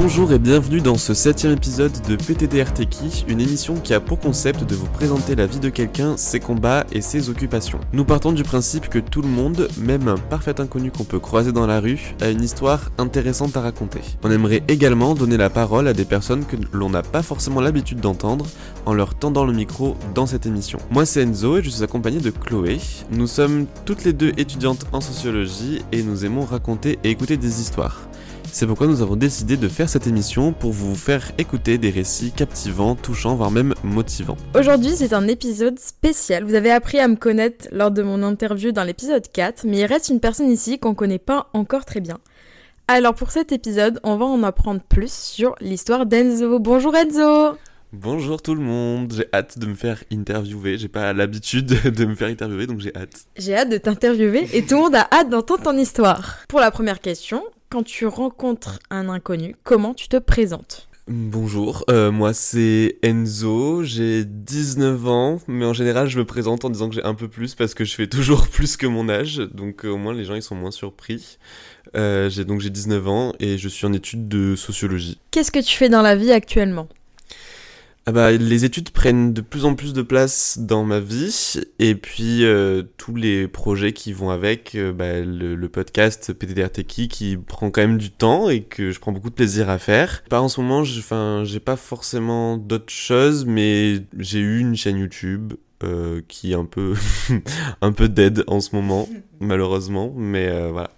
Bonjour et bienvenue dans ce septième épisode de PTDR une émission qui a pour concept de vous présenter la vie de quelqu'un, ses combats et ses occupations. Nous partons du principe que tout le monde, même un parfait inconnu qu'on peut croiser dans la rue, a une histoire intéressante à raconter. On aimerait également donner la parole à des personnes que l'on n'a pas forcément l'habitude d'entendre en leur tendant le micro dans cette émission. Moi c'est Enzo et je suis accompagné de Chloé. Nous sommes toutes les deux étudiantes en sociologie et nous aimons raconter et écouter des histoires. C'est pourquoi nous avons décidé de faire cette émission pour vous faire écouter des récits captivants, touchants, voire même motivants. Aujourd'hui, c'est un épisode spécial. Vous avez appris à me connaître lors de mon interview dans l'épisode 4, mais il reste une personne ici qu'on connaît pas encore très bien. Alors pour cet épisode, on va en apprendre plus sur l'histoire d'Enzo. Bonjour Enzo Bonjour tout le monde, j'ai hâte de me faire interviewer, j'ai pas l'habitude de me faire interviewer donc j'ai hâte. J'ai hâte de t'interviewer et tout le monde a hâte d'entendre ton histoire. Pour la première question, quand tu rencontres un inconnu, comment tu te présentes Bonjour, euh, moi c'est Enzo, j'ai 19 ans, mais en général je me présente en disant que j'ai un peu plus parce que je fais toujours plus que mon âge, donc euh, au moins les gens ils sont moins surpris. Euh, j'ai donc j'ai 19 ans et je suis en études de sociologie. Qu'est-ce que tu fais dans la vie actuellement ah bah, les études prennent de plus en plus de place dans ma vie et puis euh, tous les projets qui vont avec euh, bah, le, podcast PTDR Techie qui prend quand même du temps et que je prends beaucoup de plaisir à faire. Pas en ce moment, enfin j'ai pas forcément d'autres choses, mais j'ai eu une chaîne YouTube euh, qui est un peu un peu dead en ce moment malheureusement, mais voilà.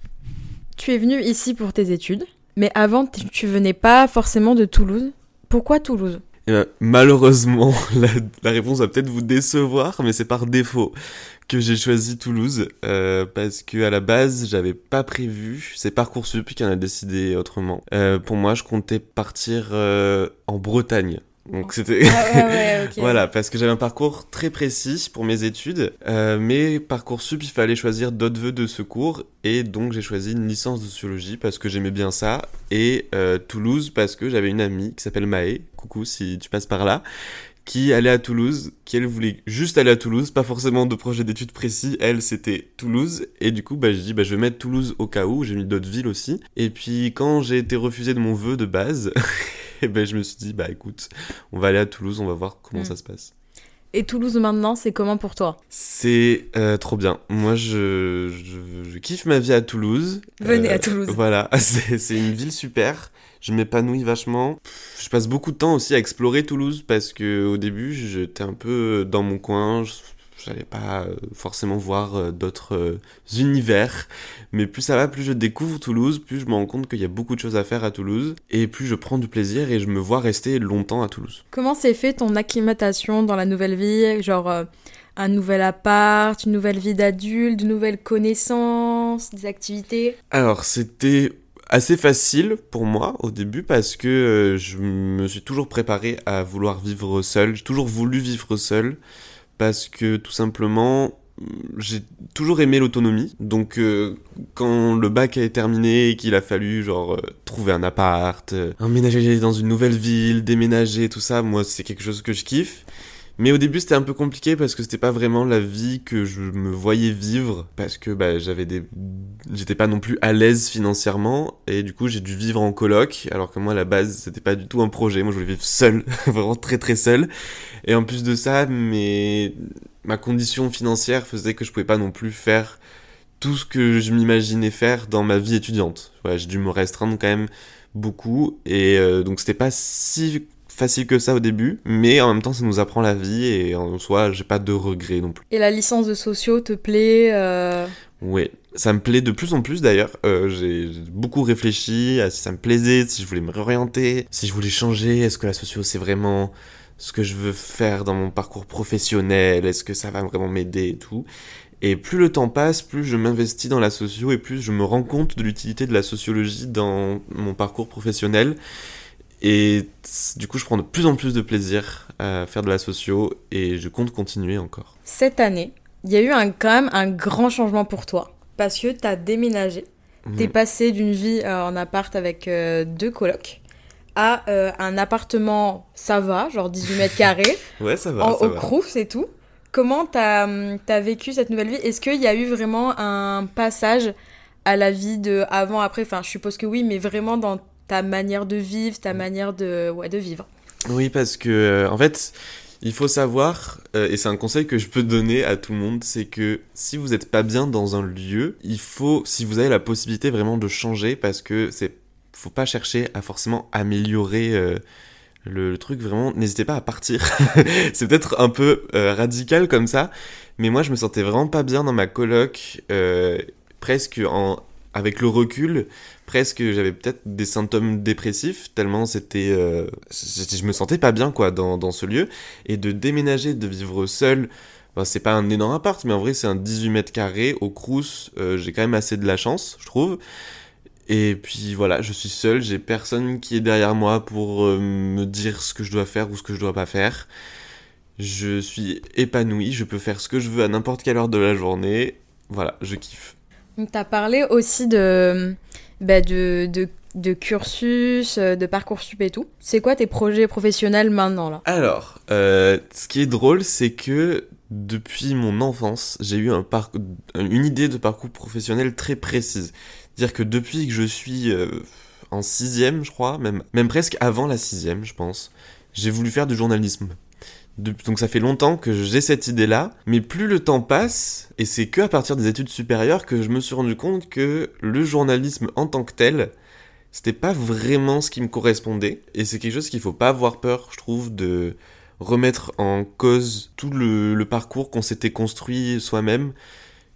Tu es venu ici pour tes études, mais avant tu venais pas forcément de Toulouse. Pourquoi Toulouse? Eh ben, malheureusement, la, réponse va peut-être vous décevoir, mais c'est par défaut que j'ai choisi Toulouse euh, parce que à la base j'avais pas prévu. C'est Parcoursup qui en a décidé autrement. Euh, pour moi, je comptais partir euh, en Bretagne donc c'était ah voilà parce que j'avais un parcours très précis pour mes études, euh, mais parcoursup il fallait choisir d'autres vœux de secours et donc j'ai choisi une licence de sociologie parce que j'aimais bien ça et euh, Toulouse parce que j'avais une amie qui s'appelle Maë, coucou si tu passes par là, qui allait à Toulouse, qui elle voulait juste aller à Toulouse, pas forcément de projet d'études précis, elle c'était Toulouse, et du coup bah j'ai dit bah je vais mettre Toulouse au cas où, j'ai mis d'autres villes aussi, et puis quand j'ai été refusé de mon vœu de base, et ben je me suis dit bah écoute, on va aller à Toulouse, on va voir comment mm. ça se passe. Et Toulouse maintenant, c'est comment pour toi? C'est euh, trop bien. Moi, je, je, kiffe ma vie à Toulouse. Venez à euh, Toulouse. Voilà, c'est une ville super. Je m'épanouis vachement. Je passe beaucoup de temps aussi à explorer Toulouse parce que au début, j'étais un peu dans mon coin. Je j'allais pas euh, forcément voir euh, d'autres euh, univers. Mais plus ça va, plus je découvre Toulouse, plus je me rends compte qu'il y a beaucoup de choses à faire à Toulouse, et plus je prends du plaisir et je me vois rester longtemps à Toulouse. Comment s'est fait ton acclimatation dans la nouvelle vie Genre un nouvel appart, une nouvelle vie d'adulte, de nouvelles connaissances, des activités? Alors c'était assez facile pour moi au début parce que je me suis toujours préparé à vouloir vivre seul, j'ai toujours voulu vivre seul parce que tout simplement j'ai toujours aimé l'autonomie. Donc euh, quand le bac est terminé et qu'il a fallu genre euh, trouver un appart, euh, emménager dans une nouvelle ville, déménager, tout ça, moi c'est quelque chose que je kiffe. Mais au début, c'était un peu compliqué parce que c'était pas vraiment la vie que je me voyais vivre parce que bah, j'avais des, j'étais pas non plus à l'aise financièrement et du coup j'ai dû vivre en coloc alors que moi à la base c'était pas du tout un projet. Moi je voulais vivre seul, vraiment très très seul. Et en plus de ça, mais ma condition financière faisait que je pouvais pas non plus faire tout ce que je m'imaginais faire dans ma vie étudiante. Voilà, j'ai dû me restreindre quand même beaucoup et euh, donc c'était pas si facile que ça au début, mais en même temps ça nous apprend la vie et en soi j'ai pas de regrets non plus. Et la licence de sociaux te plaît euh... Oui, ça me plaît de plus en plus d'ailleurs. Euh, j'ai beaucoup réfléchi à si ça me plaisait, si je voulais me réorienter, si je voulais changer, est-ce que la socio c'est vraiment ce que je veux faire dans mon parcours professionnel, est-ce que ça va vraiment m'aider et tout. Et plus le temps passe, plus je m'investis dans la socio et plus je me rends compte de l'utilité de la sociologie dans mon parcours professionnel. Et du coup, je prends de plus en plus de plaisir à faire de la socio et je compte continuer encore. Cette année, il y a eu un, quand même un grand changement pour toi parce que tu as déménagé. Tu T'es mhm. passé d'une vie euh, en appart avec euh, deux colocs à euh, un appartement, ça va, genre 18 mètres carrés. ouais, ça va. au Crous et tout. Comment t'as as vécu cette nouvelle vie? Est-ce qu'il y a eu vraiment un passage à la vie de avant, après? Enfin, je suppose que oui, mais vraiment dans ta manière de vivre, ta manière de, ouais, de vivre. Oui, parce que, euh, en fait, il faut savoir, euh, et c'est un conseil que je peux donner à tout le monde, c'est que si vous n'êtes pas bien dans un lieu, il faut, si vous avez la possibilité vraiment de changer, parce que c'est, faut pas chercher à forcément améliorer euh, le, truc, vraiment, n'hésitez pas à partir. c'est peut-être un peu radical comme ça, mais moi je me sentais vraiment pas bien dans ma coloc, presque en, avec le recul, presque j'avais peut-être des symptômes dépressifs tellement c'était euh, je me sentais pas bien quoi dans, dans, ce lieu et de déménager de vivre seul ben, c'est pas un énorme appart mais en vrai c'est un 18 mètres carrés au Crous euh, j'ai quand même assez de la chance je trouve et puis voilà je suis seul j'ai personne qui est derrière moi pour euh, me dire ce que je dois faire ou ce que je dois pas faire je suis épanoui je peux faire ce que je veux à n'importe quelle heure de la journée voilà je kiffe tu as parlé aussi de bah, de, de, de, cursus, euh, de parcours sup et tout. C'est quoi tes projets professionnels maintenant là? Alors, euh, ce qui est drôle, c'est que depuis mon enfance, j'ai eu un une idée de parcours professionnel très précise. Dire que depuis que je suis euh, en sixième, je crois, même, même presque avant la sixième, je pense, j'ai voulu faire du journalisme. Donc ça fait longtemps que j'ai cette idée-là, mais plus le temps passe, et c'est que à partir des études supérieures que je me suis rendu compte que le journalisme en tant que tel, c'était pas vraiment ce qui me correspondait, et c'est quelque chose qu'il faut pas avoir peur, je trouve, de remettre en cause tout le, le parcours qu'on s'était construit soi-même.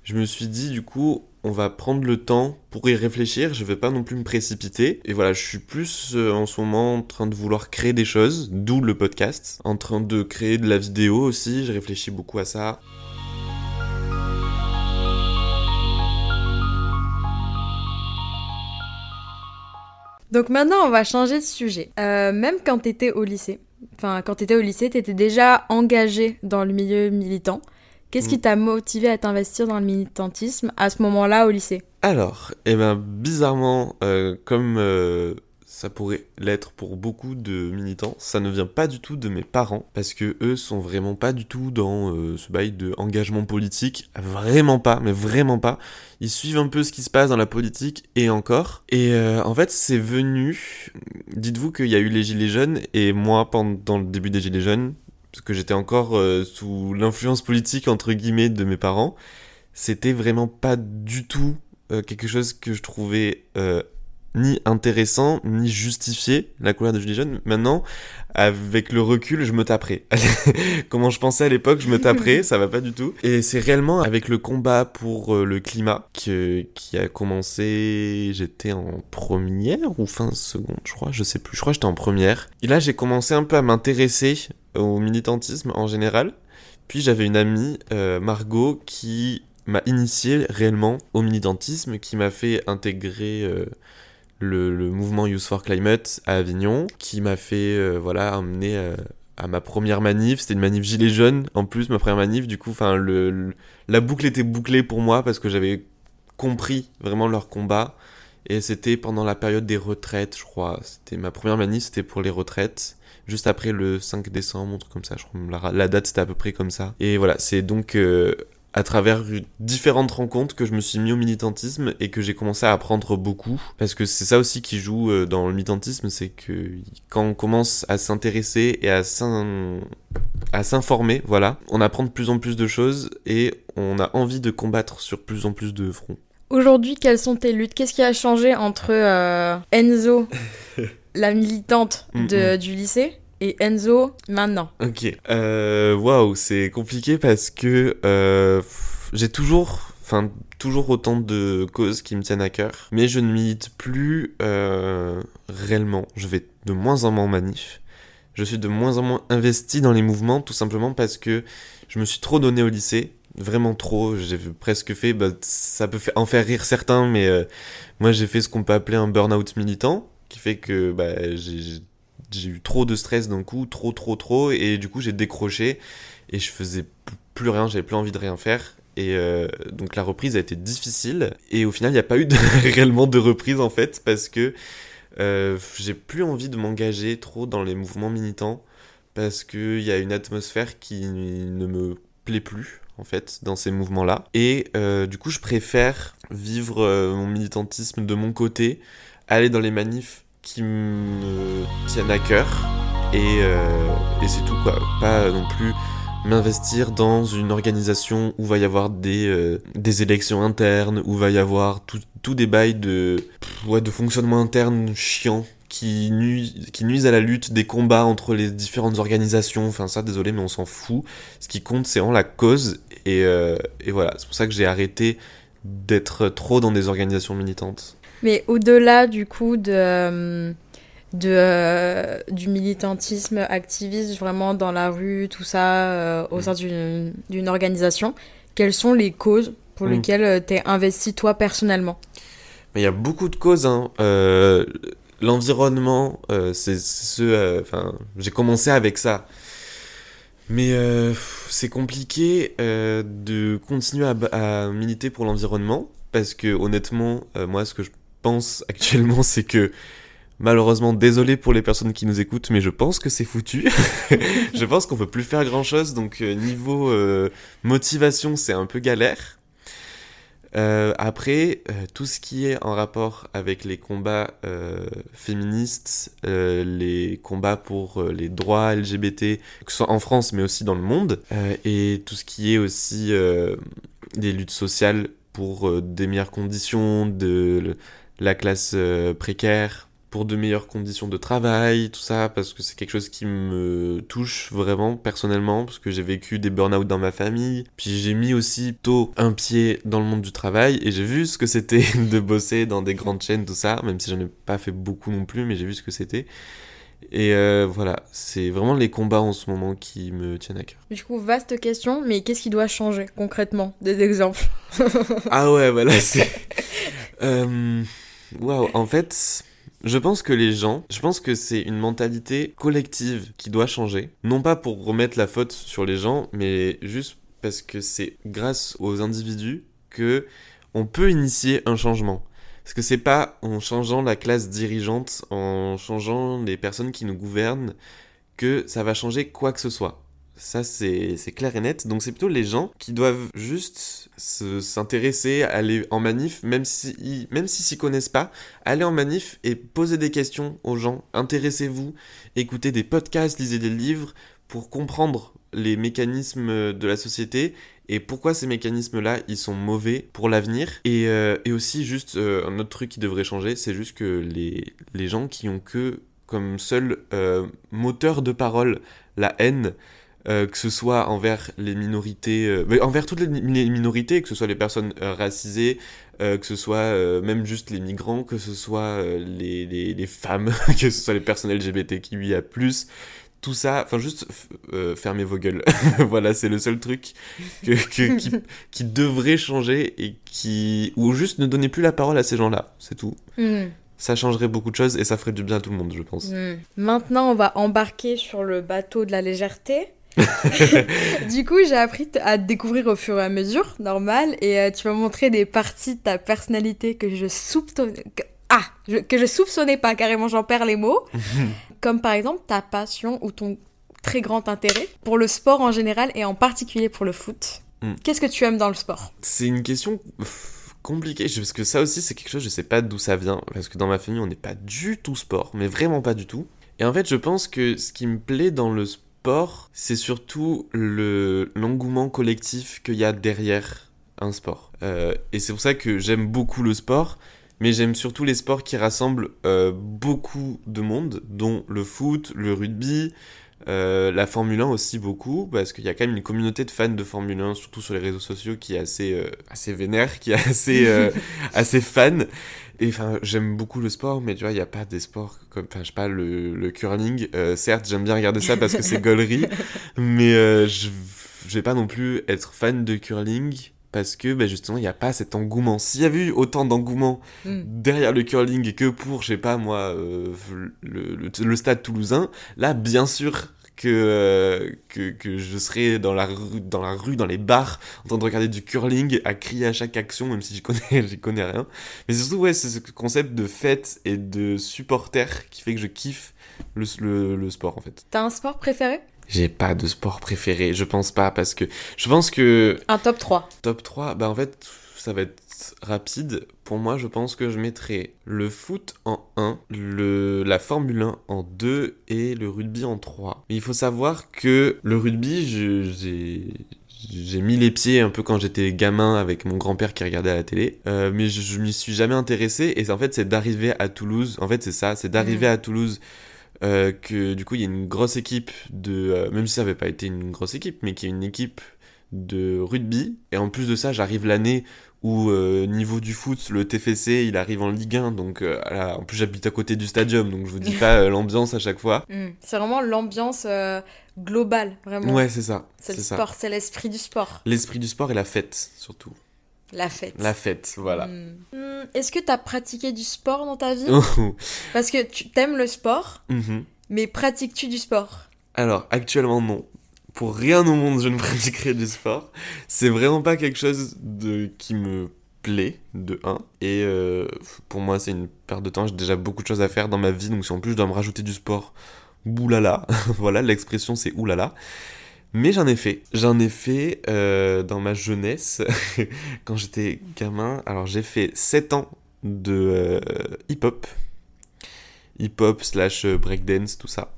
Je me suis dit du coup, on va prendre le temps pour y réfléchir, je vais pas non plus me précipiter. Et voilà, je suis plus euh, en ce moment en train de vouloir créer des choses, d'où le podcast. En train de créer de la vidéo aussi, je réfléchis beaucoup à ça. Donc maintenant, on va changer de sujet. Euh, même quand t'étais au lycée, enfin quand t'étais au lycée, t'étais déjà engagé dans le milieu militant. Qu'est-ce qui mm. t'a motivé à t'investir dans le militantisme à ce moment-là au lycée? Alors, eh ben, bizarrement, euh, comme euh, ça pourrait l'être pour beaucoup de militants, ça ne vient pas du tout de mes parents, parce que eux sont vraiment pas du tout dans euh, ce bail de engagement politique, vraiment pas, mais vraiment pas. Ils suivent un peu ce qui se passe dans la politique et encore. Et en fait, c'est venu. Dites-vous qu'il y a eu les gilets jaunes et moi, pendant le début des gilets jaunes, parce que j'étais encore euh, sous l'influence politique entre guillemets de mes parents, c'était vraiment pas du tout euh, quelque chose que je trouvais euh, ni intéressant, ni justifié, la couleur de Julie Jeune. Maintenant, avec le recul, je me taperais. Comment je pensais à l'époque, je me taperais, ça va pas du tout. Et c'est réellement avec le combat pour le climat que, qui a commencé, j'étais en première ou fin seconde, je crois, je sais plus, je crois que j'étais en première. Et là, j'ai commencé un peu à m'intéresser au militantisme en général. Puis j'avais une amie, euh, Margot, qui m'a initié réellement au militantisme, qui m'a fait intégrer euh, le, mouvement Youth for Climate à Avignon, qui m'a fait euh, voilà emmener à ma première manif. C'était une manif gilet jaune en plus, ma première manif. Du coup, le, la boucle était bouclée pour moi parce que j'avais compris vraiment leur combat. Et c'était pendant la période des retraites, je crois. C'était ma première manif, c'était pour les retraites juste après le 5 décembre, un truc comme ça. Je crois la, date c'était à peu près comme ça. Et voilà, c'est donc euh, à travers différentes rencontres que je me suis mis au militantisme et que j'ai commencé à apprendre beaucoup. Parce que c'est ça aussi qui joue euh, dans le militantisme, c'est que quand on commence à s'intéresser et à s'informer, voilà, on apprend de plus en plus de choses et on a envie de combattre sur plus en plus de fronts. Aujourd'hui, quelles sont tes luttes? Qu'est-ce qui a changé entre euh, Enzo la militante mm, de, mm. du lycée? Et Enzo maintenant. Ok. Euh, waouh, c'est compliqué parce que euh, j'ai toujours, enfin toujours autant de causes qui me tiennent à cœur, mais je ne milite plus euh, réellement. Je vais de moins en moins en manif. Je suis de moins en moins investi dans les mouvements, tout simplement parce que je me suis trop donné au lycée vraiment trop. J'ai presque fait, bah, ça peut en faire rire certains, mais moi j'ai fait ce qu'on peut appeler un burn-out militant qui fait que bah, j'ai eu trop de stress d'un coup, trop, trop, trop, et du coup j'ai décroché et je faisais plus rien, j'avais plus envie de rien faire. Et euh, donc la reprise a été difficile et au final il n'y a pas eu réellement de reprise en fait parce que euh, j'ai plus envie de m'engager trop dans les mouvements militants parce qu'il y a une atmosphère qui ne me plaît plus en fait dans ces mouvements là et euh, du coup je préfère vivre mon militantisme de mon côté aller dans les manifs qui me tiennent à cœur et, et c'est tout quoi. Pas non plus m'investir dans une organisation où va y avoir des, euh, élections internes, où va y avoir tout, tout des bails de, fonctionnement interne chiant qui, nuisent, qui à la lutte des combats entre les différentes organisations. Enfin ça, désolé, mais on s'en fout. Ce qui compte, c'est vraiment la cause. Et, euh, et voilà, c'est pour ça que j'ai arrêté d'être trop dans des organisations militantes. Mais au-delà du coup de... Euh, de, euh, du militantisme activiste vraiment dans la rue, tout ça, euh, au sein d'une organisation, quelles sont les causes pour mm. lesquelles tu es investi toi personnellement? Il y a beaucoup de causes. Hein. L'environnement, c'est ce. Enfin, j'ai commencé avec ça. Mais c'est compliqué de continuer à, à militer pour l'environnement parce que honnêtement, moi, ce que je pense actuellement, c'est que Malheureusement, désolé pour les personnes qui nous écoutent, mais je pense que c'est foutu. je pense qu'on peut plus faire grand chose, donc euh, niveau euh, motivation, c'est un peu galère. Euh, après, tout ce qui est en rapport avec les combats féministes, les combats pour les droits LGBT, que ce soit en France mais aussi dans le monde, et tout ce qui est aussi des luttes sociales pour des meilleures conditions de la classe précaire, pour de meilleures conditions de travail, tout ça, parce que c'est quelque chose qui me touche vraiment personnellement, parce que j'ai vécu des burn-out dans ma famille, puis j'ai mis aussi tôt un pied dans le monde du travail, et j'ai vu ce que c'était de bosser dans des grandes chaînes, tout ça, même si j'en ai pas fait beaucoup non plus, mais j'ai vu ce que c'était. Et euh, voilà, c'est vraiment les combats en ce moment qui me tiennent à cœur. Du coup, vaste question, mais qu'est-ce qui doit changer concrètement Des exemples? Ah ouais, voilà, c'est... Euh, waouh, en fait, je pense que les gens, je pense que c'est une mentalité collective qui doit changer. Non pas pour remettre la faute sur les gens, mais juste parce que c'est grâce aux individus que on peut initier un changement. Parce que c'est pas en changeant la classe dirigeante, en changeant les personnes qui nous gouvernent, que ça va changer quoi que ce soit. Ça, c'est clair et net. Donc, c'est plutôt les gens qui doivent juste s'intéresser, aller en manif, même si même s'ils s'y connaissent pas, aller en manif et poser des questions aux gens. Intéressez-vous, écoutez des podcasts, lisez des livres pour comprendre les mécanismes de la société et pourquoi ces mécanismes-là, ils sont mauvais pour l'avenir. Et, euh, aussi, juste, euh, un autre truc qui devrait changer, c'est juste que les, les gens qui ont que comme seul euh, moteur de parole la haine, euh, que ce soit envers les minorités, euh, envers toutes les, minorités, que ce soit les personnes euh, racisées, que ce soit même juste les migrants, que ce soit les, les, les, femmes, que ce soit les personnes LGBTQIA+, tout ça, enfin juste fermez vos gueules. voilà, c'est le seul truc que, que, qui, qui, devrait changer et qui... Ou juste ne donnez plus la parole à ces gens-là, c'est tout. Hmm. ça changerait beaucoup de choses et ça ferait du bien à tout le monde, je pense. Hmm. Maintenant, on va embarquer sur le bateau de la légèreté. du coup, j'ai appris à te découvrir au fur et à mesure, normal, et euh, tu vas montrer des parties de ta personnalité que je soupçonnais... Ah, que je soupçonnais pas, carrément j'en perds les mots. Comme par exemple ta passion ou ton très grand intérêt pour le sport en général et en particulier pour le foot. Hmm. Qu'est-ce que tu aimes dans le sport? C'est une question compliquée, parce que ça aussi c'est quelque chose, je sais pas d'où ça vient, parce que dans ma famille on n'est pas du tout sport, mais vraiment pas du tout. Et en fait je pense que ce qui me plaît dans le sport, c'est surtout le l'engouement collectif qu'il y a derrière un sport. Euh, et c'est pour ça que j'aime beaucoup le sport, mais j'aime surtout les sports qui rassemblent euh, beaucoup de monde, dont le foot, le rugby, euh, la Formule 1 aussi beaucoup, parce qu'il y a quand même une communauté de fans de Formule 1, surtout sur les réseaux sociaux, qui est assez, assez vénère, qui est assez, assez fan. Et enfin, j'aime beaucoup le sport, mais tu vois, il n'y a pas des sports comme, enfin, je sais pas, le, le curling. Euh, certes, j'aime bien regarder ça parce que c'est gaulerie, mais euh, je vais pas non plus être fan de curling parce que bah, justement, il n'y a pas cet engouement. S'il y avait eu autant d'engouement hmm. derrière le curling que pour, je sais pas moi, euh, le, le, stade toulousain, là, bien sûr, que, euh, que, que, je serais dans la, rue, dans la rue, dans les bars, en train de regarder du curling, à crier à chaque action, même si j'y connais, j'y connais rien. Mais surtout, ouais, c'est ce concept de fête et de supporter qui fait que je kiffe le, le, le sport, en fait. T'as un sport préféré? J'ai pas de sport préféré, je pense pas, parce que je pense que... Un top 3. Top 3, bah en fait, ça va être rapide. Pour moi, je pense que je mettrai le foot en 1, le, la Formule 1 en 2 et le rugby en 3. Mais il faut savoir que le rugby, j'ai j'ai mis les pieds un peu quand j'étais gamin avec mon grand-père qui regardait à la télé, euh, mais je, je m'y suis jamais intéressé. Et en fait, c'est d'arriver à Toulouse. En fait, c'est ça, c'est d'arriver Mhm. à Toulouse euh, que du coup, il y a une grosse équipe de, euh, même si ça n'avait pas été une grosse équipe, mais qui est une équipe de rugby. Et en plus de ça, j'arrive l'année où euh, niveau du foot, le TFC, il arrive en Ligue 1. Donc, euh, voilà, en plus, j'habite à côté du stadium, donc je vous dis pas euh, l'ambiance à chaque fois. Mm. C'est vraiment l'ambiance globale, vraiment. Ouais, c'est ça. c'est le sport, c'est l'esprit du sport. L'esprit du sport et la fête, surtout. La fête. La fête, voilà. Mm. Mm, Est-ce que t'as pratiqué du sport dans ta vie. Parce que tu t'aimes le sport, Mhm. mais pratiques-tu du sport Alors, actuellement, non. Pour rien au monde, je ne pratiquerai du sport. C'est vraiment pas quelque chose de... qui me plaît, de 1. Et euh, pour moi, c'est une perte de temps. J'ai déjà beaucoup de choses à faire dans ma vie. Donc, si en plus je dois me rajouter du sport, boulala. voilà, l'expression c'est oulala. Mais j'en ai fait. J'en ai fait euh, dans ma jeunesse, quand j'étais gamin. Alors, j'ai fait 7 ans de euh, hip-hop. Hip-hop slash euh, breakdance, tout ça.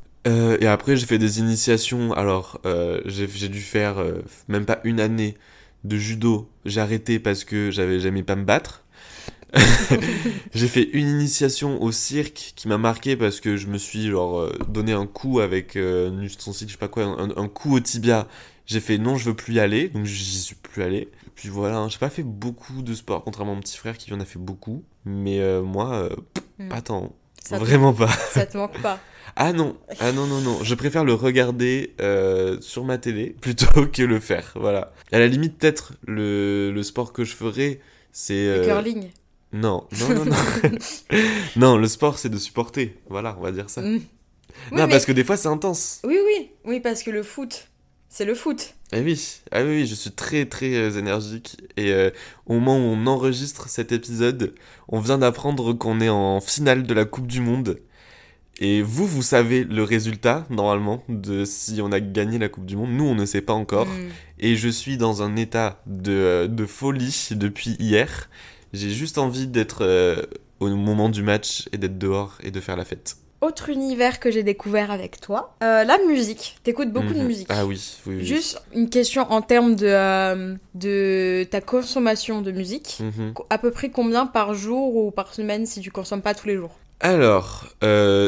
Et après, j'ai fait des initiations. Alors, j'ai dû faire même pas une année de judo. J'ai arrêté parce que j'avais j'aimais pas me battre. j'ai fait une initiation au cirque qui m'a marqué parce que je me suis genre euh, donné un coup avec euh, un ustensile, je sais pas quoi, un, un coup au tibia. J'ai fait non, je veux plus y aller, donc j'y suis plus allé. Puis voilà, hein, j'ai pas fait beaucoup de sport, contrairement à mon petit frère qui en a fait beaucoup. Mais euh, moi, euh, pff, Hmm. pas tant. ça te, Vraiment pas. ça te manque pas. Ah non, ah non, non, non. Je préfère le regarder euh, sur ma télé plutôt que le faire. Voilà. À la limite, peut-être, le, le sport que je ferais, c'est. Le curling. Non, non, non, non. non, le sport, c'est de supporter. Voilà, on va dire ça. Mm. Oui, non, mais- parce que des fois, c'est intense. Oui, oui, oui, parce que le foot, c'est le foot. Eh oui, ah oui, oui, je suis très, très euh, énergique. Et euh, au moment où on enregistre cet épisode, on vient d'apprendre qu'on est en finale de la Coupe du Monde. Et vous, vous savez le résultat, normalement, de si on a gagné la Coupe du Monde. Nous, on ne sait pas encore. Mm. Et je suis dans un état de, euh, de folie depuis hier. J'ai juste envie d'être euh, au moment du match et d'être dehors et de faire la fête. Autre univers que j'ai découvert avec toi, euh, la musique. T'écoutes beaucoup de Mhm. musique. Ah oui, oui, oui. Juste une question en termes de, euh, de ta consommation de musique. Mhm. À peu près combien par jour ou par semaine si tu consommes pas tous les jours? Alors,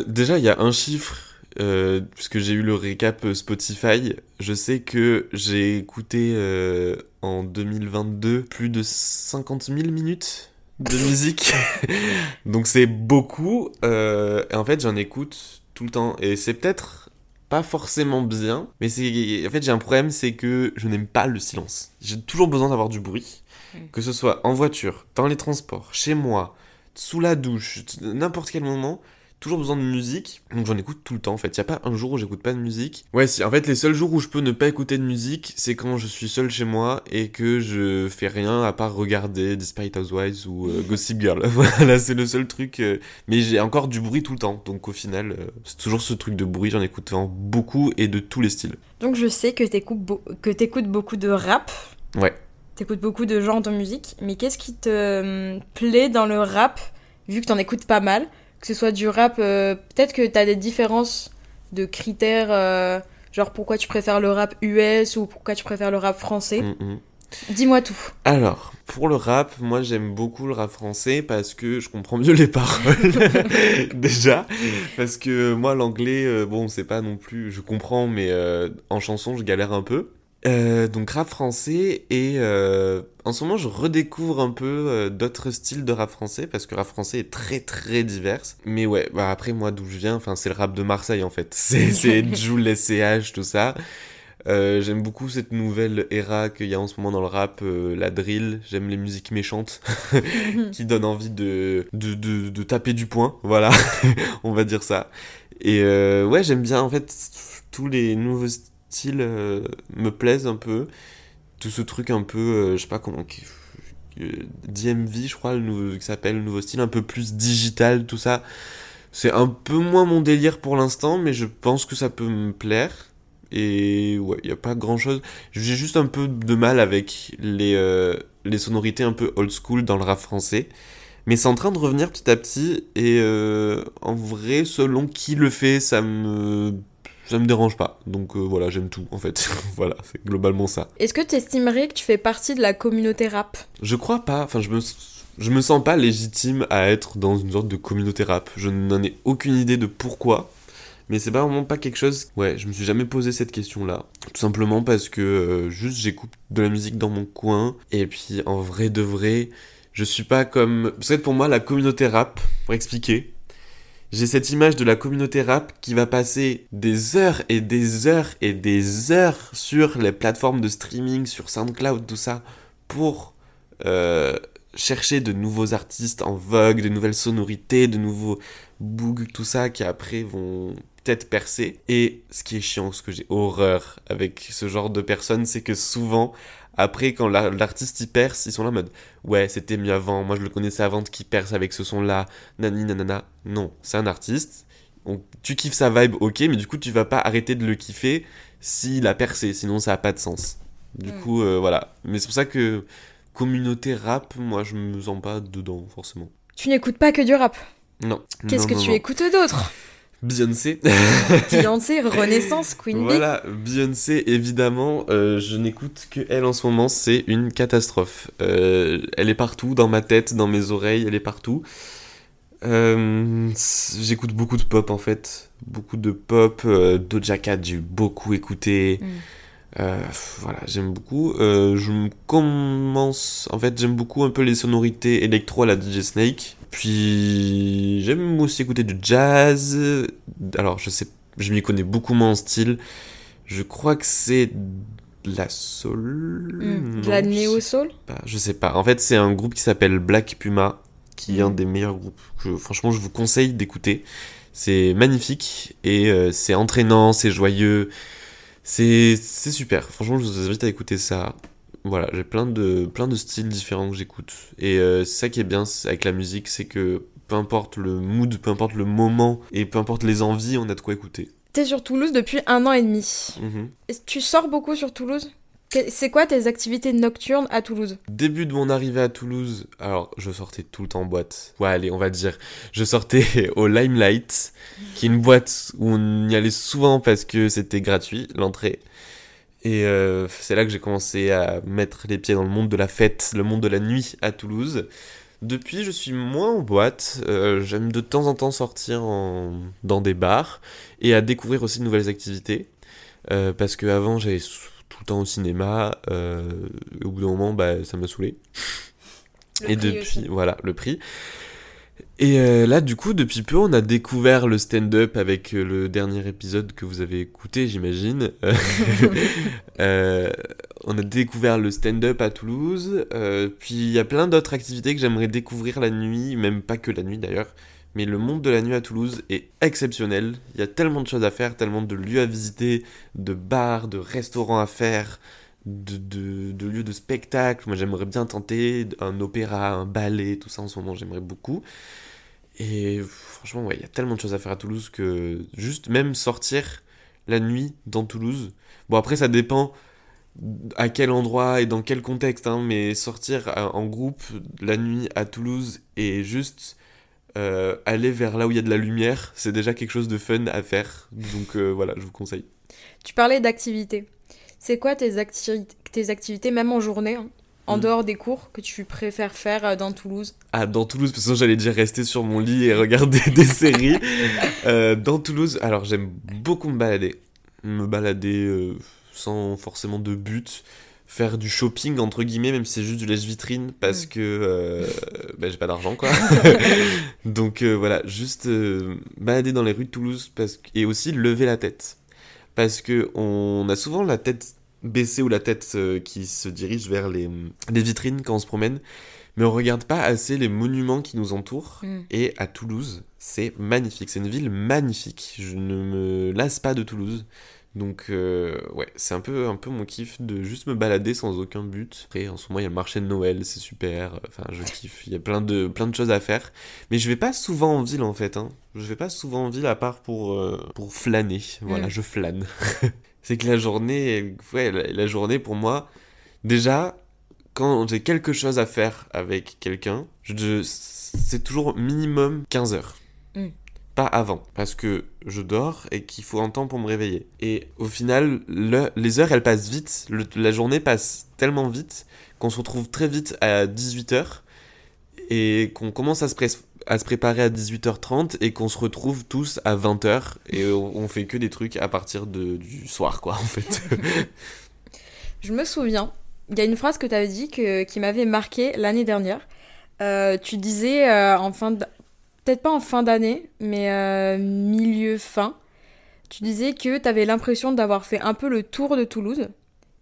déjà, il y a un chiffre, euh, puisque j'ai eu le récap euh, Spotify. Je sais que j'ai écouté euh, en 2022 plus de 50 000 minutes de musique. Donc c'est beaucoup. euh, et en fait, j'en écoute tout le temps. Et c'est peut-être pas forcément bien, mais c'est en fait j'ai un problème, c'est que je n'aime pas le silence. J'ai toujours besoin d'avoir du bruit, que ce soit en voiture, dans les transports, chez moi, sous la douche, n'importe quel moment, toujours besoin de musique. Donc j'en écoute tout le temps en fait. Il y a pas un jour où j'écoute pas de musique. Ouais, si en fait les seuls jours où je peux ne pas écouter de musique, c'est quand je suis seul chez moi et que je fais rien à part regarder Desperate Housewives ou euh, Gossip Girl. voilà, c'est le seul truc euh, mais j'ai encore du bruit tout le temps. Donc au final, euh, c'est toujours ce truc de bruit, j'en écoute vraiment beaucoup et de tous les styles. Donc je sais que t'écoutes beau- que t'écoutes beaucoup de rap. Ouais. T'écoutes beaucoup de genres de musique. Mais qu'est-ce qui te plaît dans le rap, vu que t'en écoutes pas mal? Que ce soit du rap, euh, peut-être que t'as des différences de critères, euh, genre pourquoi tu préfères le rap US ou pourquoi tu préfères le rap français. Mm, mm. Dis-moi tout. Alors, pour le rap, moi j'aime beaucoup le rap français parce que je comprends mieux les paroles. Déjà. Parce que moi l'anglais, euh, bon, c'est pas non plus. Je comprends, mais euh, en chanson, je galère un peu. Euh, donc rap français et euh, en ce moment je redécouvre un peu euh, d'autres styles de rap français parce que rap français est très très divers mais ouais bah après moi d'où je viens enfin c'est le rap de Marseille en fait c'est c'est Jul SCH tout ça euh, j'aime beaucoup cette nouvelle era qu'il y a en ce moment dans le rap, euh, la drill. J'aime les musiques méchantes qui donnent envie de, de, de, de taper du poing. Voilà, on va dire ça. Et euh, ouais, j'aime bien en fait tous les nouveaux styles euh, me plaisent un peu. Tout ce truc un peu, euh, je sais pas comment. euh, DMV, je crois, le nouveau, qui s'appelle le nouveau style, un peu plus digital, tout ça. C'est un peu moins mon délire pour l'instant, mais je pense que ça peut me plaire. Et ouais, il n'y a pas grand chose. J'ai juste un peu de mal avec les, les sonorités un peu old school dans le rap français. Mais c'est en train de revenir petit à petit. Et en vrai, selon qui le fait, ça me. Ça me dérange pas. Donc euh, voilà, j'aime tout en fait. voilà, c'est globalement ça. Est-ce que tu estimerais que tu fais partie de la communauté rap? Je crois pas. Enfin, je me, je me sens pas légitime à être dans une sorte de communauté rap. Je n'en ai aucune idée de pourquoi. Mais c'est pas vraiment pas quelque chose. Ouais, je me suis jamais posé cette question-là. Tout simplement parce que euh, juste j'écoute de la musique dans mon coin. Et puis en vrai de vrai, je suis pas comme. Parce que pour moi, la communauté rap, pour expliquer, j'ai cette image de la communauté rap qui va passer des heures et des heures et des heures sur les plateformes de streaming, sur SoundCloud, tout ça, pour euh, chercher de nouveaux artistes en vogue, de nouvelles sonorités, de nouveaux boogs, tout ça, qui après vont peut-être percer. Et ce qui est chiant, ce que j'ai horreur avec ce genre de personnes, c'est que souvent, après, quand l'artiste y perce, ils sont là en mode Ouais, c'était mieux avant, moi je le connaissais avant qu'il perce avec ce son-là, nani nanana. Non, c'est un artiste. tu kiffes sa vibe, ok, mais du coup, tu vas pas arrêter de le kiffer s'il a percé, sinon ça a pas de sens. Du Mm. coup, euh, voilà. Mais c'est pour ça que communauté rap, moi je me sens pas dedans, forcément. Tu n'écoutes pas que du rap? Non. Qu'est-ce que non, tu non. écoutes d'autre? Beyoncé. Beyoncé, Renaissance, Queen Bee. Voilà, Beyoncé, évidemment, euh, je n'écoute que elle en ce moment, c'est une catastrophe. Euh, elle est partout, dans ma tête, dans mes oreilles, elle est partout. Euh, J'écoute beaucoup de pop en fait, beaucoup de pop. Doja Cat, j'ai beaucoup écouté. Mm. Voilà, j'aime beaucoup. Je me commence. En fait, j'aime beaucoup un peu les sonorités électro à la DJ Snake. Puis j'aime aussi écouter du jazz. Alors, je sais, je m'y connais beaucoup moins en style. Je crois que c'est de la soul. Mm. De la néo soul? pas. Je sais pas. En fait, c'est un groupe qui s'appelle Black Puma, qui est un Mm. des meilleurs groupes. que, franchement, je vous conseille d'écouter. C'est magnifique et euh, c'est entraînant, c'est joyeux. C'est super. Franchement, je vous invite à écouter ça. Voilà, j'ai plein de, plein de styles différents que j'écoute. Et euh, c'est ça qui est bien avec la musique, c'est que peu importe le mood, peu importe le moment et peu importe les envies, on a de quoi écouter. T'es sur Toulouse depuis un an et demi. Mhm. Que Tu sors beaucoup sur Toulouse? C'est quoi tes activités nocturnes à Toulouse? Début de mon arrivée à Toulouse, alors je sortais tout le temps en boîte. Ouais, allez, on va dire. Je sortais au Limelight, qui est une boîte où on y allait souvent parce que c'était gratuit, l'entrée. Et euh, c'est là que j'ai commencé à mettre les pieds dans le monde de la fête, le monde de la nuit à Toulouse. Depuis, je suis moins en boîte. euh, J'aime de temps en temps sortir en- dans des bars et à découvrir aussi de nouvelles activités. Euh, parce qu'avant, j'allais tout le temps au cinéma. euh, au bout d'un moment, bah, ça m'a saoulé. Le et depuis, aussi. voilà, le prix. Et euh, là, du coup, depuis peu, on a découvert le stand-up avec euh, le dernier épisode que vous avez écouté, j'imagine. Euh, on a découvert le stand-up à Toulouse. puis il y a plein d'autres activités que j'aimerais découvrir la nuit, même pas que la nuit d'ailleurs. Mais le monde de la nuit à Toulouse est exceptionnel. Il y a tellement de choses à faire, tellement de lieux à visiter, de bars, de restaurants à faire, de, de, lieux de spectacle. Moi, j'aimerais bien tenter un opéra, un ballet, tout ça en ce moment, j'aimerais beaucoup. Et franchement, ouais, il y a tellement de choses à faire à Toulouse que juste même sortir la nuit dans Toulouse. Bon, après, ça dépend à quel endroit et dans quel contexte, hein, mais sortir en groupe la nuit à Toulouse et juste euh, aller vers là où il y a de la lumière, c'est déjà quelque chose de fun à faire. Donc euh, voilà, je vous conseille. Tu parlais d'activités. C'est quoi tes, tes activités, même en journée, hein, en Mm. dehors des cours, que tu préfères faire euh, dans Toulouse? Ah, dans Toulouse, parce que j'allais déjà rester sur mon lit et regarder des séries. Euh, dans Toulouse, alors j'aime beaucoup me balader. Me balader euh, sans forcément de but. Faire du shopping, entre guillemets, même si c'est juste du lèche-vitrine, parce Mm. que euh, bah, j'ai pas d'argent, quoi. Donc voilà, juste balader dans les rues de Toulouse, parce et aussi lever la tête. Parce que on a souvent la tête baissée ou la tête euh, qui se dirige vers les, les vitrines quand on se promène, mais on regarde pas assez les monuments qui nous entourent. Mm. Et à Toulouse, c'est magnifique. C'est une ville magnifique. Je ne me lasse pas de Toulouse. Donc, euh, ouais, c'est un peu, un peu mon kiff de juste me balader sans aucun but. Après, en ce moment, il y a le marché de Noël, c'est super. Enfin, je kiffe. Il y a plein de, plein de choses à faire. Mais je vais pas souvent en ville, en fait. Hein. Je vais pas souvent en ville à part pour, euh, pour flâner. Voilà, Mm. je flâne. C'est que la journée, ouais, la, la journée pour moi, déjà, quand j'ai quelque chose à faire avec quelqu'un, je, c'est toujours minimum 15 heures. Mm. Pas avant, parce que je dors et qu'il faut un temps pour me réveiller. Et au final, le- les heures, elles passent vite. La journée passe tellement vite qu'on se retrouve très vite à 18h et qu'on commence à se, préparer à 18h30 et qu'on se retrouve tous à 20h et on, fait que des trucs à partir de, du soir, quoi, en fait. Je me souviens, il y a une phrase que tu avais dit qui m'avait marqué l'année dernière. Euh, tu disais euh, en fin d- peut-être pas en fin d'année, mais euh, milieu fin. Tu disais que tu avais l'impression d'avoir fait un peu le tour de Toulouse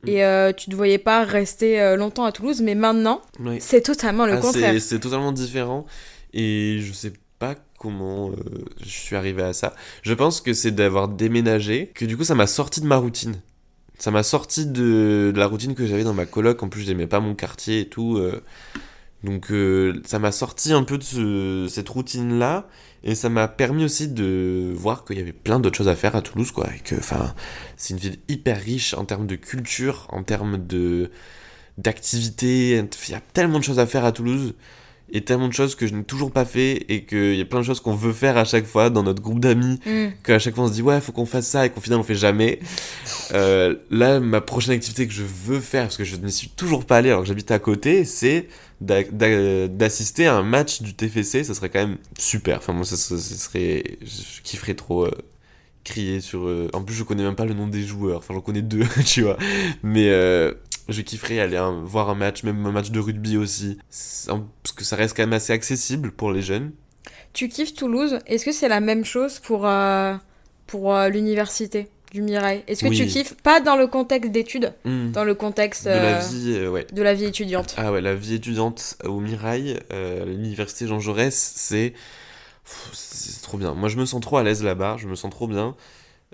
et euh, tu ne voyais pas rester euh, longtemps à Toulouse, mais maintenant, c'est totalement le Ah, contraire. c'est- C'est totalement différent et je sais pas comment euh, je suis arrivé à ça. Je pense que c'est d'avoir déménagé, que du coup ça m'a sorti de ma routine. Ça m'a sorti de, de la routine que j'avais dans ma coloc. En plus, j'aimais pas mon quartier et tout. euh. Donc, euh, ça m'a sorti un peu de ce- cette routine-là. Et ça m'a permis aussi de voir qu'il y avait plein d'autres choses à faire à Toulouse, quoi. Et que, c'est une ville hyper riche en termes de culture, en termes de d'activités. Il y a tellement de choses à faire à Toulouse. Et tellement de choses que je n'ai toujours pas fait. Et qu'il y a plein de choses qu'on veut faire à chaque fois dans notre groupe d'amis Mm. qu'à chaque fois on se dit ouais faut qu'on fasse ça et qu'au final on fait jamais Euh, là ma prochaine activité que je veux faire parce que je n'y suis toujours pas allé alors que j'habite à côté c'est d'a- d'a- d'assister à un match du TFC ça serait quand même super enfin moi ça, ça- ça serait je kifferais trop euh, crier sur euh, en plus je connais même pas le nom des joueurs enfin j'en connais deux tu vois mais euh, je kifferais aller hein, voir un match même un match de rugby aussi parce que ça reste quand même assez accessible pour les jeunes Tu kiffes Toulouse Est-ce que c'est la même chose pour, euh, pour euh, l'université du Mirail Est-ce que Oui. tu kiffes pas dans le contexte d'études, Hmm. dans le contexte de la euh, vie ouais de la vie étudiante Ah ouais, la vie étudiante au Mirail, l'université Jean Jaurès, c'est c'est trop bien. Moi, je me sens trop à l'aise là-bas, je me sens trop bien.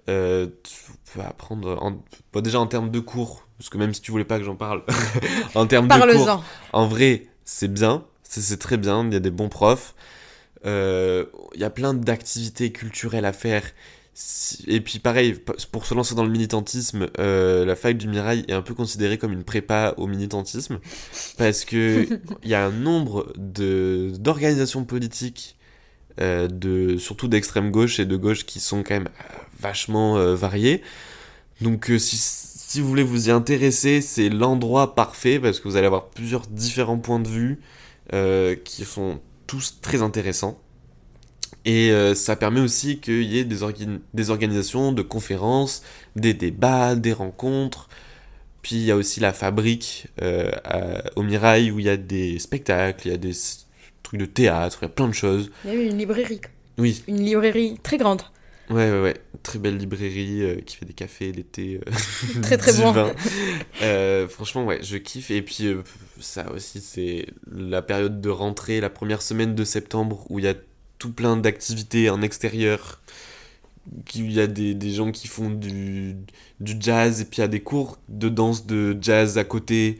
Euh, tu peux apprendre, en- bon, déjà en termes de cours, parce que même si tu voulais pas que j'en parle, en termes de cours, en vrai, c'est bien, c'est très bien, il y a des bons profs, Euh, il y a plein d'activités culturelles à faire. Et puis pareil, pour se lancer dans le militantisme, euh, la fac du Mirail est un peu considérée comme une prépa au militantisme, parce que il y a un nombre d'organisations politiques, euh, de surtout d'extrême gauche et de gauche qui sont quand même vachement variées. Donc si, si vous voulez vous y intéresser, c'est l'endroit parfait parce que vous allez avoir plusieurs différents points de vue euh, qui sont tous très intéressants. Et euh, ça permet aussi qu'il y ait des, orga- des organisations de conférences, des débats, des rencontres. Puis il y a aussi la fabrique euh, à- au Mirail où il y a des spectacles, il y a des trucs de théâtre, il y a plein de choses. Il y a une librairie. Oui, Une librairie très grande. Ouais, ouais, ouais. Très belle librairie euh, qui fait des cafés, des thés. euh, Très, très bon. Euh, franchement, ouais, je kiffe. Et puis, euh, ça aussi, c'est la période de rentrée, la première semaine de septembre où il y a tout plein d'activités en extérieur. Il y a des, des gens qui font du, du jazz et puis il y a des cours de danse de jazz à côté.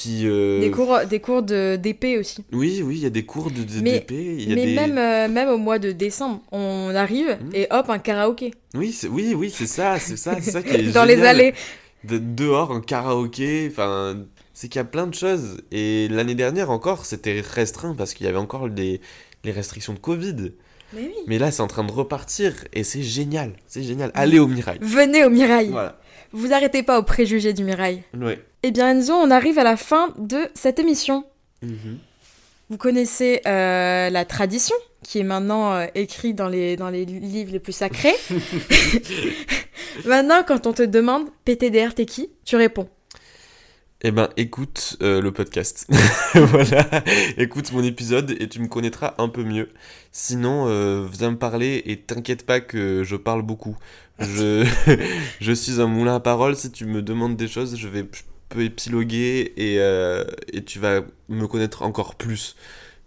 Puis. euh, Des cours, des cours de d'épée aussi. Oui, oui, il y a des cours de, de- Mais- d'épée. il y a Mais des... même, euh, même au mois de décembre, on arrive Mhm. et hop, un karaoké. Oui, c'est, oui, oui, c'est ça, c'est ça, c'est ça qui est Dans les génial. allées. de- dehors en karaoké, enfin, c'est qu'il y a plein de choses. Et l'année dernière encore, c'était restreint parce qu'il y avait encore les, les restrictions de Covid. Mais oui. Mais là, c'est en train de repartir et c'est génial, c'est génial. Allez au Mirail. Venez au Mirail. Voilà. Vous arrêtez pas aux préjugés du Mirail. Ouais. Eh bien Enzo, on arrive à la fin de cette émission. Mhm. Vous connaissez euh, la tradition qui est maintenant euh, écrite dans les, dans les livres les plus sacrés. maintenant, quand on te demande PTDR, t'es qui? Tu réponds. Eh ben, écoute euh, le podcast. voilà, écoute mon épisode et tu me connaîtras un peu mieux. Sinon, euh, viens me parler et t'inquiète pas que je parle beaucoup. Je, suis un moulin à parole. Si tu me demandes des choses, je vais je peux épiloguer et, euh, tu vas me connaître encore plus.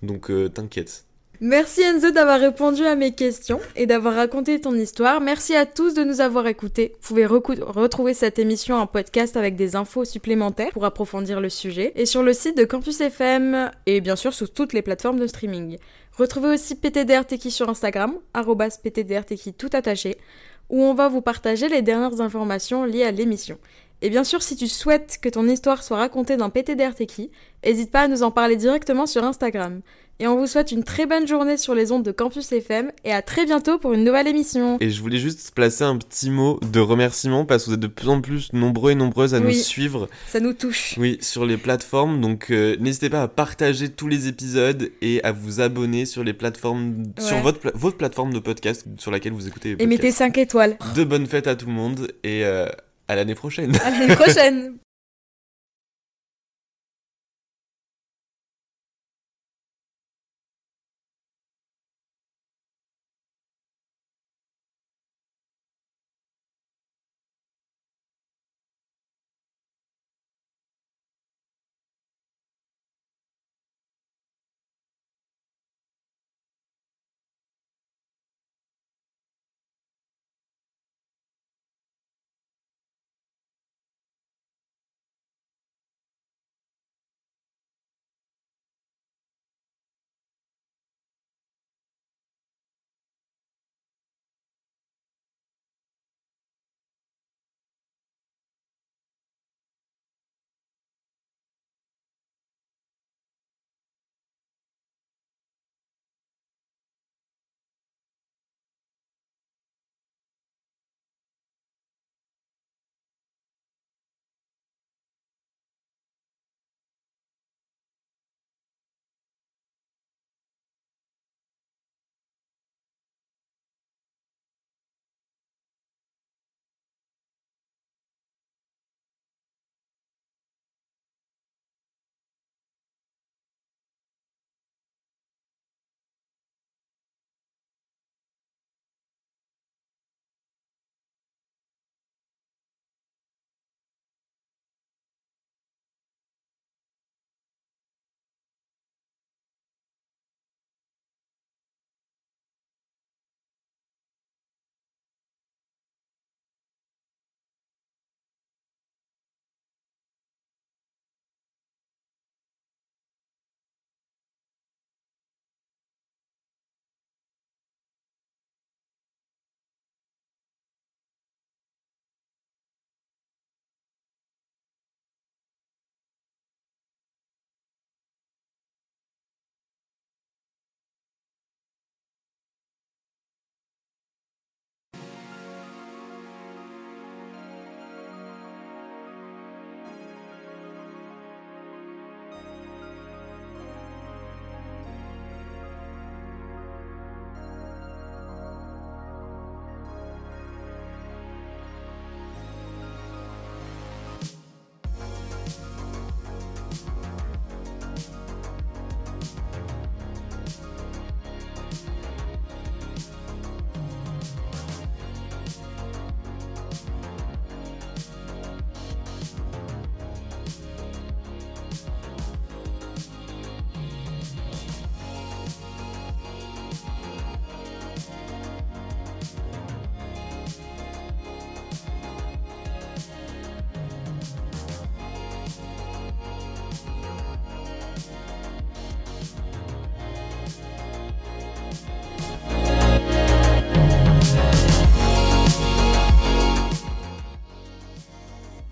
Donc, euh, t'inquiète. Merci Enzo d'avoir répondu à mes questions et d'avoir raconté ton histoire. Merci à tous de nous avoir écoutés. Vous pouvez retrouver cette émission en podcast avec des infos supplémentaires pour approfondir le sujet et sur le site de Campus FM et bien sûr sur toutes les plateformes de streaming. Retrouvez aussi PTDRTeki sur Instagram, PTDRTeki tout attaché, où on va vous partager les dernières informations liées à l'émission. Et bien sûr, si tu souhaites que ton histoire soit racontée dans PTDR Techie, n'hésite pas à nous en parler directement sur Instagram. Et on vous souhaite une très bonne journée sur les ondes de Campus FM et à très bientôt pour une nouvelle émission. Et je voulais juste placer un petit mot de remerciement parce que vous êtes de plus en plus nombreux et nombreuses à nous suivre. Ça nous touche. Oui, sur les plateformes. Donc euh, n'hésitez pas à partager tous les épisodes et à vous abonner sur les plateformes, sur votre, pla- votre plateforme de podcast sur laquelle vous écoutez Et mettez podcasts. 5 étoiles. De bonnes fêtes à tout le monde et euh, à l'année prochaine. À l'année prochaine